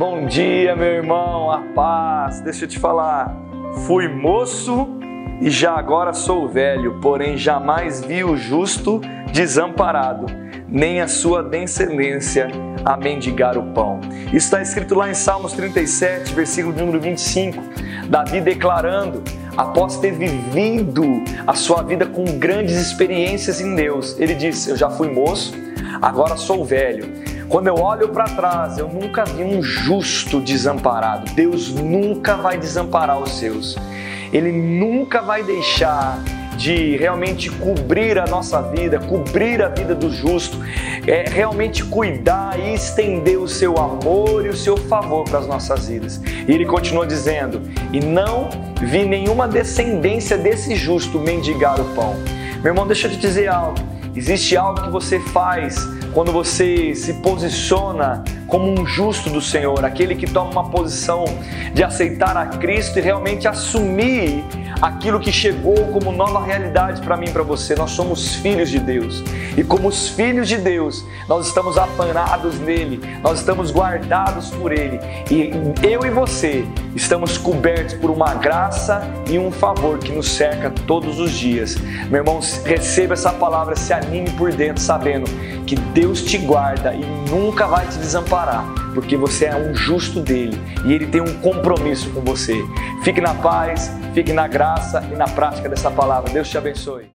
Bom dia, meu irmão, a paz. Deixa eu te falar. Fui moço e já agora sou velho, porém jamais vi o justo desamparado, nem a sua descendência a mendigar o pão. Isso está escrito lá em Salmos 37, versículo número 25. Davi declarando, após ter vivido a sua vida com grandes experiências em Deus, ele disse: Eu já fui moço, agora sou velho quando eu olho para trás, eu nunca vi um justo desamparado. Deus nunca vai desamparar os seus. Ele nunca vai deixar de realmente cobrir a nossa vida, cobrir a vida do justo, é realmente cuidar e estender o seu amor e o seu favor para as nossas vidas. E ele continua dizendo: E não vi nenhuma descendência desse justo mendigar o pão. Meu irmão, deixa eu te dizer algo. Existe algo que você faz quando você se posiciona como um justo do Senhor, aquele que toma uma posição de aceitar a Cristo e realmente assumir aquilo que chegou como nova realidade para mim e para você. Nós somos filhos de Deus. E como os filhos de Deus, nós estamos apanados nele, nós estamos guardados por ele. E eu e você estamos cobertos por uma graça e um favor que nos cerca todos os dias. Meu irmão, receba essa palavra, se anime por dentro, sabendo que Deus te guarda e nunca vai te desamparar, porque você é um justo dele e ele tem um compromisso com você. Fique na paz, fique na graça e na prática dessa palavra. Deus te abençoe.